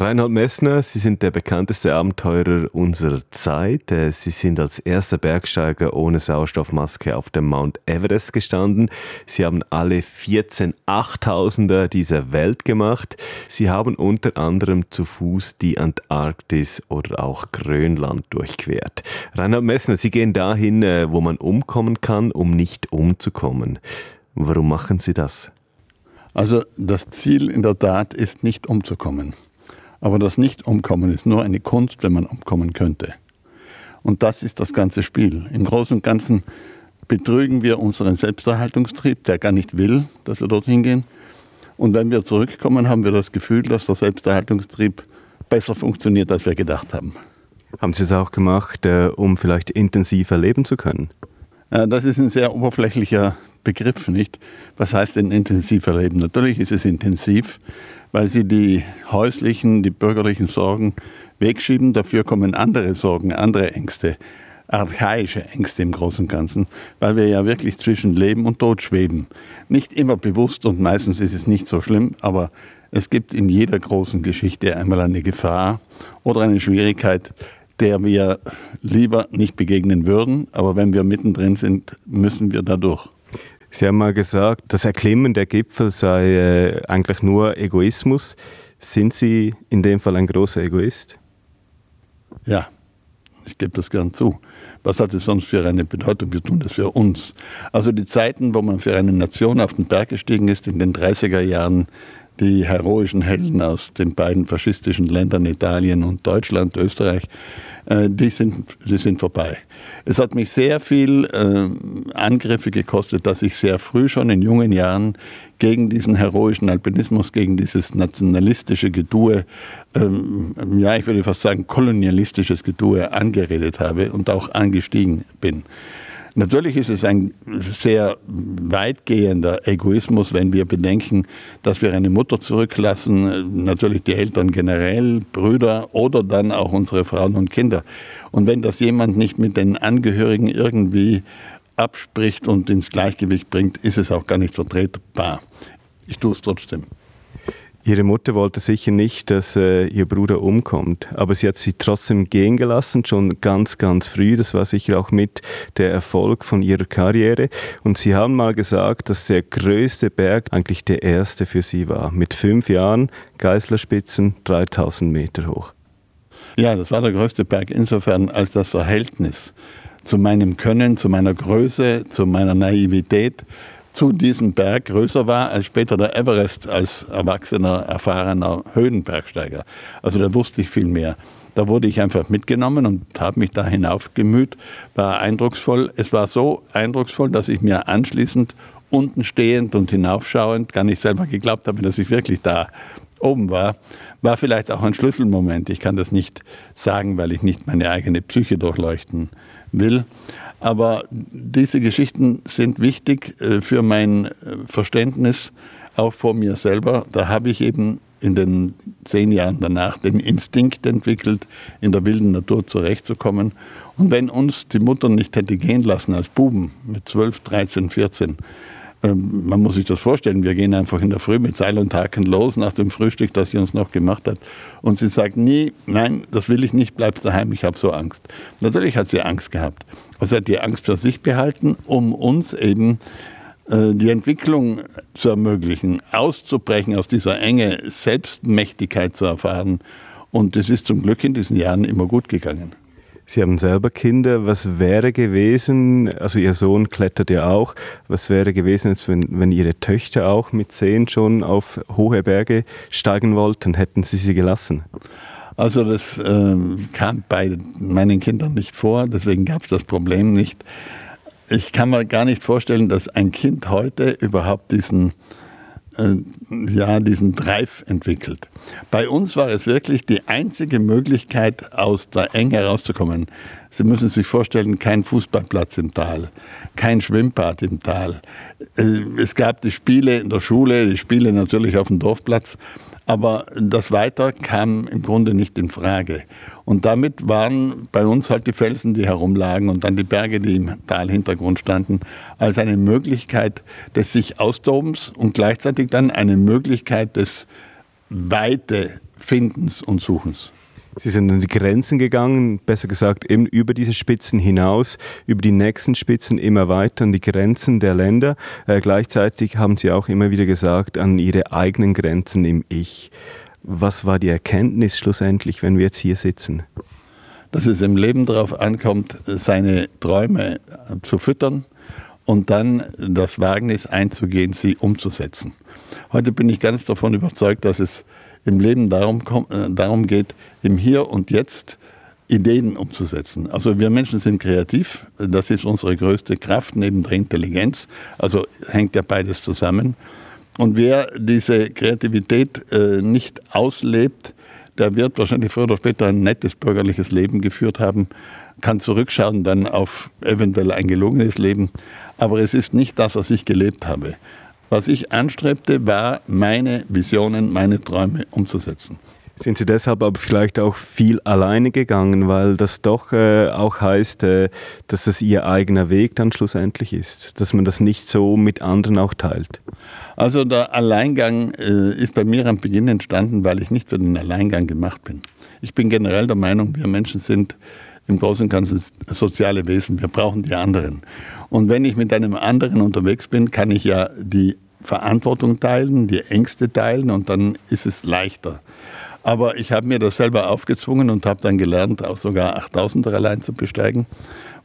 Reinhold Messner, Sie sind der bekannteste Abenteurer unserer Zeit. Äh, Sie sind als erster Bergsteiger ohne Sauerstoffmaske auf dem Mount Everest gestanden. Sie haben alle 14 Achttausender dieser Welt gemacht. Sie haben unter anderem zu Fuß die Antarktis oder auch Grönland durchquert. Reinhold Messner, Sie gehen dahin, äh, wo man umkommen kann, um nicht umzukommen. Warum machen Sie das? Also das Ziel in der Tat ist nicht umzukommen. Aber das Nicht-Umkommen ist nur eine Kunst, wenn man umkommen könnte. Und das ist das ganze Spiel. Im Großen und Ganzen betrügen wir unseren Selbsterhaltungstrieb, der gar nicht will, dass wir dorthin gehen. Und wenn wir zurückkommen, haben wir das Gefühl, dass der Selbsterhaltungstrieb besser funktioniert, als wir gedacht haben. Haben Sie es auch gemacht, äh, um vielleicht intensiver leben zu können? Äh, das ist ein sehr oberflächlicher Begriff, nicht? Was heißt denn intensiver leben? Natürlich ist es intensiv, weil sie die häuslichen, die bürgerlichen Sorgen wegschieben. Dafür kommen andere Sorgen, andere Ängste, archaische Ängste im Großen und Ganzen, weil wir ja wirklich zwischen Leben und Tod schweben. Nicht immer bewusst und meistens ist es nicht so schlimm, aber es gibt in jeder großen Geschichte einmal eine Gefahr oder eine Schwierigkeit, der wir lieber nicht begegnen würden, aber wenn wir mittendrin sind, müssen wir dadurch. Sie haben mal gesagt, das Erklimmen der Gipfel sei äh, eigentlich nur Egoismus. Sind Sie in dem Fall ein großer Egoist? Ja, ich gebe das gern zu. Was hat es sonst für eine Bedeutung? Wir tun das für uns. Also die Zeiten, wo man für eine Nation auf den Berg gestiegen ist, in den 30er Jahren, die heroischen Helden aus den beiden faschistischen Ländern Italien und Deutschland, Österreich, äh, die, sind, die sind vorbei. Es hat mich sehr viel äh, Angriffe gekostet, dass ich sehr früh schon in jungen Jahren gegen diesen heroischen Alpinismus, gegen dieses nationalistische Gedue, ähm, ja, ich würde fast sagen kolonialistisches Gedue angeredet habe und auch angestiegen bin. Natürlich ist es ein sehr weitgehender Egoismus, wenn wir bedenken, dass wir eine Mutter zurücklassen, natürlich die Eltern generell, Brüder oder dann auch unsere Frauen und Kinder. Und wenn das jemand nicht mit den Angehörigen irgendwie abspricht und ins Gleichgewicht bringt, ist es auch gar nicht vertretbar. Ich tue es trotzdem. Ihre Mutter wollte sicher nicht, dass äh, ihr Bruder umkommt, aber sie hat sie trotzdem gehen gelassen, schon ganz, ganz früh. Das war sicher auch mit der Erfolg von ihrer Karriere. Und sie haben mal gesagt, dass der größte Berg eigentlich der erste für sie war. Mit fünf Jahren, Geißlerspitzen, 3000 Meter hoch. Ja, das war der größte Berg insofern als das Verhältnis zu meinem Können, zu meiner Größe, zu meiner Naivität zu diesem Berg größer war als später der Everest als erwachsener, erfahrener Höhenbergsteiger. Also da wusste ich viel mehr. Da wurde ich einfach mitgenommen und habe mich da hinaufgemüht, war eindrucksvoll. Es war so eindrucksvoll, dass ich mir anschließend unten stehend und hinaufschauend gar nicht selber geglaubt habe, dass ich wirklich da oben war. War vielleicht auch ein Schlüsselmoment. Ich kann das nicht sagen, weil ich nicht meine eigene Psyche durchleuchten will. Aber diese Geschichten sind wichtig äh, für mein äh, Verständnis, auch vor mir selber. Da habe ich eben in den zehn Jahren danach den Instinkt entwickelt, in der wilden Natur zurechtzukommen. Und wenn uns die Mutter nicht hätte gehen lassen als Buben mit 12, 13, 14, ähm, man muss sich das vorstellen, wir gehen einfach in der Früh mit Seil und Haken los nach dem Frühstück, das sie uns noch gemacht hat. Und sie sagt nie, nein, das will ich nicht, bleibst daheim, ich habe so Angst. Natürlich hat sie Angst gehabt. Also hat die Angst für sich behalten, um uns eben äh, die Entwicklung zu ermöglichen, auszubrechen aus dieser Enge, Selbstmächtigkeit zu erfahren. Und das ist zum Glück in diesen Jahren immer gut gegangen. Sie haben selber Kinder. Was wäre gewesen, also Ihr Sohn klettert ja auch, was wäre gewesen, wenn, wenn Ihre Töchter auch mit zehn schon auf hohe Berge steigen wollten? Hätten Sie sie gelassen? Also das äh, kam bei meinen Kindern nicht vor, deswegen gab es das Problem nicht. Ich kann mir gar nicht vorstellen, dass ein Kind heute überhaupt diesen ja, diesen Drive entwickelt. Bei uns war es wirklich die einzige Möglichkeit, aus der Enge herauszukommen. Sie müssen sich vorstellen, kein Fußballplatz im Tal, kein Schwimmbad im Tal. Äh, es gab die Spiele in der Schule, die Spiele natürlich auf dem Dorfplatz aber das Weiter kam im Grunde nicht in Frage. Und damit waren bei uns halt die Felsen, die herumlagen und dann die Berge, die im Talhintergrund standen, als eine Möglichkeit des sich Austobens und gleichzeitig dann eine Möglichkeit des Weite Findens und Suchens. Sie sind an die Grenzen gegangen, besser gesagt eben über diese Spitzen hinaus, über die nächsten Spitzen immer weiter an die Grenzen der Länder. Äh, gleichzeitig haben Sie auch immer wieder gesagt, an Ihre eigenen Grenzen im Ich. Was war die Erkenntnis schlussendlich, wenn wir jetzt hier sitzen? Dass es im Leben darauf ankommt, seine Träume zu füttern und dann das Wagnis einzugehen, sie umzusetzen. Heute bin ich ganz davon überzeugt, dass es im Leben darum, äh, darum geht, im Hier und Jetzt Ideen umzusetzen. Also wir Menschen sind kreativ, das ist unsere größte Kraft neben der Intelligenz, also hängt ja beides zusammen. Und wer diese Kreativität äh, nicht auslebt, der wird wahrscheinlich früher oder später ein nettes bürgerliches Leben geführt haben, kann zurückschauen dann auf eventuell ein gelungenes Leben. Aber es ist nicht das, was ich gelebt habe. Was ich anstrebte, war, meine Visionen, meine Träume umzusetzen. Sind Sie deshalb aber vielleicht auch viel alleine gegangen, weil das doch äh, auch heißt, äh, dass es Ihr eigener Weg dann schlussendlich ist, dass man das nicht so mit anderen auch teilt? Also der Alleingang äh, ist bei mir am Beginn entstanden, weil ich nicht für den Alleingang gemacht bin. Ich bin generell der Meinung, wir Menschen sind im Großen und Ganzen soziale Wesen, wir brauchen die anderen. Und wenn ich mit einem anderen unterwegs bin, kann ich ja die Verantwortung teilen, die Ängste teilen und dann ist es leichter. Aber ich habe mir das selber aufgezwungen und habe dann gelernt, auch sogar 8000er allein zu besteigen,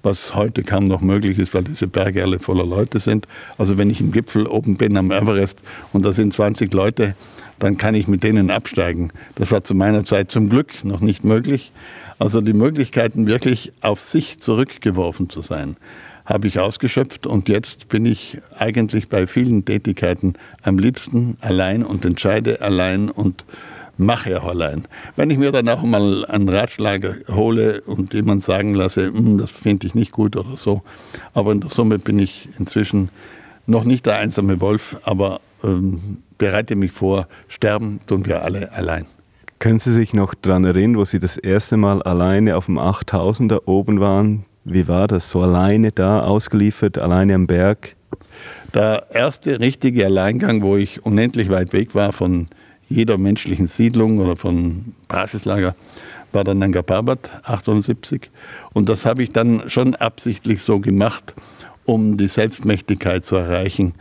was heute kaum noch möglich ist, weil diese Berge alle voller Leute sind. Also wenn ich im Gipfel oben bin am Everest und da sind 20 Leute, dann kann ich mit denen absteigen. Das war zu meiner Zeit zum Glück noch nicht möglich. Also die Möglichkeiten, wirklich auf sich zurückgeworfen zu sein, habe ich ausgeschöpft und jetzt bin ich eigentlich bei vielen Tätigkeiten am liebsten allein und entscheide allein und mache auch allein. Wenn ich mir dann auch mal einen Ratschlag hole und jemand sagen lasse, hm, das finde ich nicht gut oder so, aber in der Summe bin ich inzwischen noch nicht der einsame Wolf, aber ähm, bereite mich vor, sterben tun wir alle allein. Können Sie sich noch daran erinnern, wo Sie das erste Mal alleine auf dem 8000er oben waren? Wie war das? So alleine da, ausgeliefert, alleine am Berg? Der erste richtige Alleingang, wo ich unendlich weit weg war von jeder menschlichen Siedlung oder von Basislager war dann Nanga Parbat 78. Und das habe ich dann schon absichtlich so gemacht, um die Selbstmächtigkeit zu erreichen,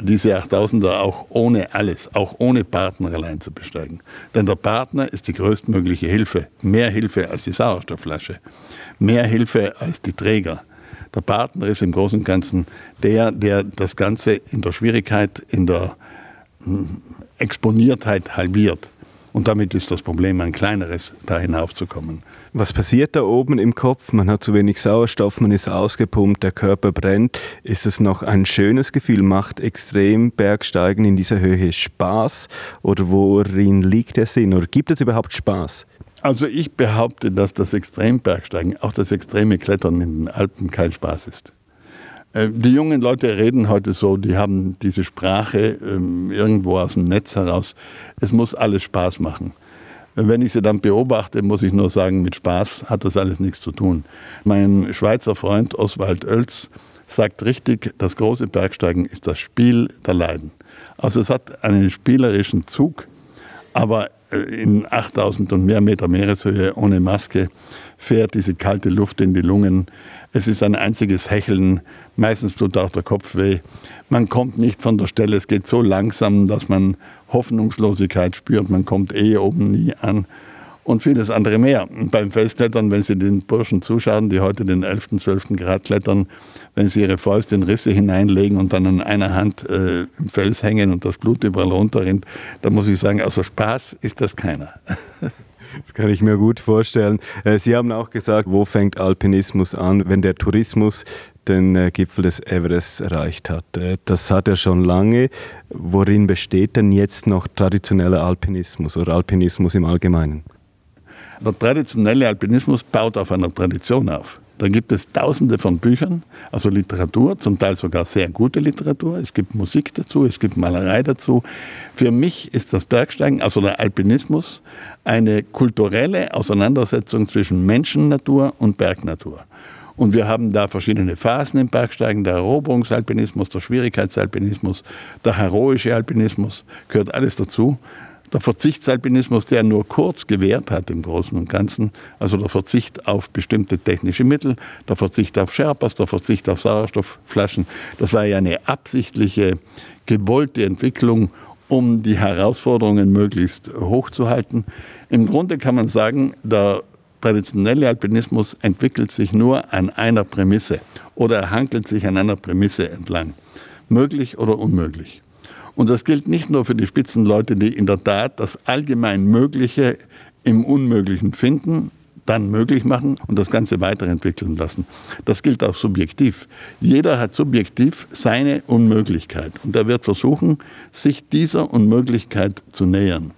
diese 8000er auch ohne alles, auch ohne Partner allein zu besteigen. Denn der Partner ist die größtmögliche Hilfe, mehr Hilfe als die Sauerstoffflasche, mehr Hilfe als die Träger. Der Partner ist im Großen und Ganzen der, der das Ganze in der Schwierigkeit, in der hm, Exponiertheit halbiert. Und damit ist das Problem ein kleineres, da hinaufzukommen. Was passiert da oben im Kopf? Man hat zu wenig Sauerstoff, man ist ausgepumpt, der Körper brennt. Ist es noch ein schönes Gefühl? Macht extrem Bergsteigen in dieser Höhe Spaß? Oder worin liegt der Sinn? Oder gibt es überhaupt Spaß? Also ich behaupte, dass das Extrembergsteigen, auch das extreme Klettern in den Alpen kein Spaß ist. Äh, die jungen Leute reden heute so, die haben diese Sprache ähm, irgendwo aus dem Netz heraus. Es muss alles Spaß machen. Wenn ich sie dann beobachte, muss ich nur sagen, mit Spaß hat das alles nichts zu tun. Mein Schweizer Freund Oswald Oelz sagt richtig, das große Bergsteigen ist das Spiel der Leiden. Also es hat einen spielerischen Zug, aber äh, in 8000 und mehr Meter Meereshöhe ohne Maske fährt diese kalte Luft in die Lungen. Es ist ein einziges Hecheln Meistens tut auch der Kopf weh. Man kommt nicht von der Stelle. Es geht so langsam, dass man Hoffnungslosigkeit spürt. Man kommt eh oben nie an. Und vieles andere mehr. Und beim Felsklettern, wenn Sie den Burschen zuschauen, die heute den 11., 12. Grad klettern, wenn sie ihre Fäuste in Risse hineinlegen und dann an einer Hand äh, im Fels hängen und das Blut überall runterrinnt, dann muss ich sagen, also Spaß ist das keiner. Das kann ich mir gut vorstellen. Äh, sie haben auch gesagt, wo fängt Alpinismus an, wenn der Tourismus den äh, Gipfel des Everest erreicht hat. Äh, das hat er schon lange. Worin besteht denn jetzt noch traditioneller Alpinismus oder Alpinismus im Allgemeinen? Der traditionelle Alpinismus baut auf einer Tradition auf. Da gibt es tausende von Büchern, also Literatur, zum Teil sogar sehr gute Literatur. Es gibt Musik dazu, es gibt Malerei dazu. Für mich ist das Bergsteigen, also der Alpinismus, eine kulturelle Auseinandersetzung zwischen Menschennatur und Bergnatur. Und wir haben da verschiedene Phasen im Bergsteigen, der Eroberungsalpinismus, der Schwierigkeitsalpinismus, der heroische Alpinismus, gehört alles dazu. Der Verzichtsalpinismus, der nur kurz gewährt hat im Großen und Ganzen, also der Verzicht auf bestimmte technische Mittel, der Verzicht auf Sherpas, der Verzicht auf Sauerstoffflaschen, das war ja eine absichtliche, gewollte Entwicklung, um die Herausforderungen möglichst hoch zu halten. Im Grunde kann man sagen, der traditionelle Alpinismus entwickelt sich nur an einer Prämisse oder er hankelt sich an einer Prämisse entlang. Möglich oder unmöglich. Und das gilt nicht nur für die Spitzenleute, die in der Tat das allgemein Mögliche im Unmöglichen finden, dann möglich machen und das Ganze weiterentwickeln lassen. Das gilt auch subjektiv. Jeder hat subjektiv seine Unmöglichkeit und er wird versuchen, sich dieser Unmöglichkeit zu nähern.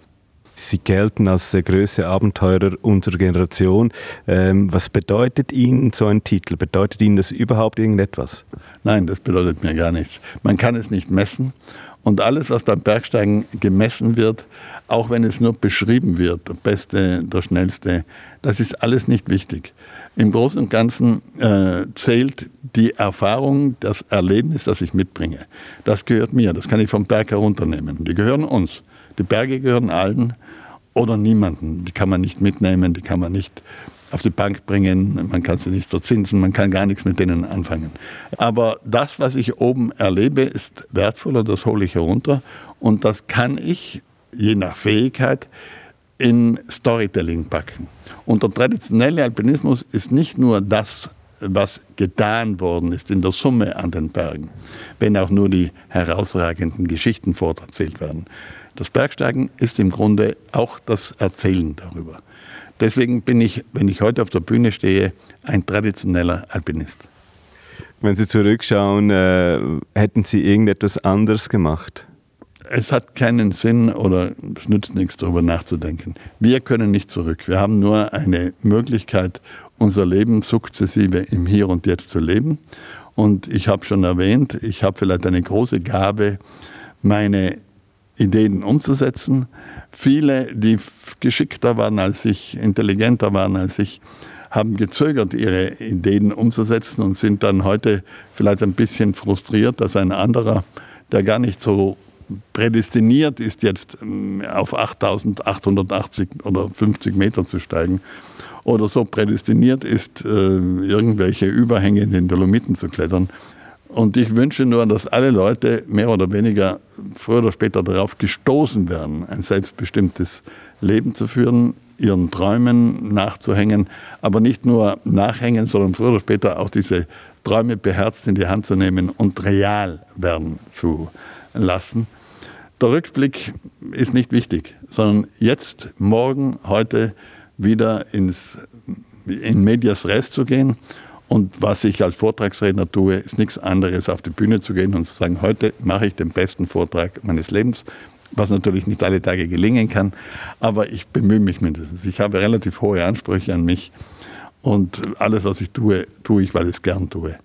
Sie gelten als der größte Abenteurer unserer Generation. Ähm, was bedeutet Ihnen so ein Titel? Bedeutet Ihnen das überhaupt irgendetwas? Nein, das bedeutet mir gar nichts. Man kann es nicht messen. Und alles, was beim Bergsteigen gemessen wird, auch wenn es nur beschrieben wird, der Beste, der Schnellste, das ist alles nicht wichtig. Im Großen und Ganzen äh, zählt die Erfahrung, das Erlebnis, das ich mitbringe. Das gehört mir, das kann ich vom Berg herunternehmen. Die gehören uns. Die Berge gehören allen oder niemanden. Die kann man nicht mitnehmen, die kann man nicht auf die Bank bringen, man kann sie nicht verzinsen, man kann gar nichts mit denen anfangen. Aber das, was ich oben erlebe, ist wertvoller, das hole ich herunter und das kann ich, je nach Fähigkeit, in Storytelling packen. Und der traditionelle Alpinismus ist nicht nur das, was getan worden ist in der Summe an den Bergen, wenn auch nur die herausragenden Geschichten vorerzählt werden, das Bergsteigen ist im Grunde auch das Erzählen darüber. Deswegen bin ich, wenn ich heute auf der Bühne stehe, ein traditioneller Alpinist. Wenn Sie zurückschauen, äh, hätten Sie irgendetwas anderes gemacht? Es hat keinen Sinn oder es nützt nichts darüber nachzudenken. Wir können nicht zurück. Wir haben nur eine Möglichkeit, unser Leben sukzessive im Hier und Jetzt zu leben. Und ich habe schon erwähnt, ich habe vielleicht eine große Gabe, meine Ideen umzusetzen. Viele, die geschickter waren als ich, intelligenter waren als ich, haben gezögert, ihre Ideen umzusetzen und sind dann heute vielleicht ein bisschen frustriert, dass ein anderer, der gar nicht so prädestiniert ist, jetzt ähm, auf 8880 oder 50 Meter zu steigen oder so prädestiniert ist, äh, irgendwelche Überhänge in den Dolomiten zu klettern, und ich wünsche nur, dass alle Leute mehr oder weniger früher oder später darauf gestoßen werden, ein selbstbestimmtes Leben zu führen, ihren Träumen nachzuhängen, aber nicht nur nachhängen, sondern früher oder später auch diese Träume beherzt in die Hand zu nehmen und real werden zu lassen. Der Rückblick ist nicht wichtig, sondern jetzt, morgen, heute wieder ins, in Medias Res zu gehen und was ich als Vortragsredner tue, ist nichts anderes, auf die Bühne zu gehen und zu sagen, heute mache ich den besten Vortrag meines Lebens, was natürlich nicht alle Tage gelingen kann, aber ich bemühe mich mindestens. Ich habe relativ hohe Ansprüche an mich und alles, was ich tue, tue ich, weil ich es gern tue.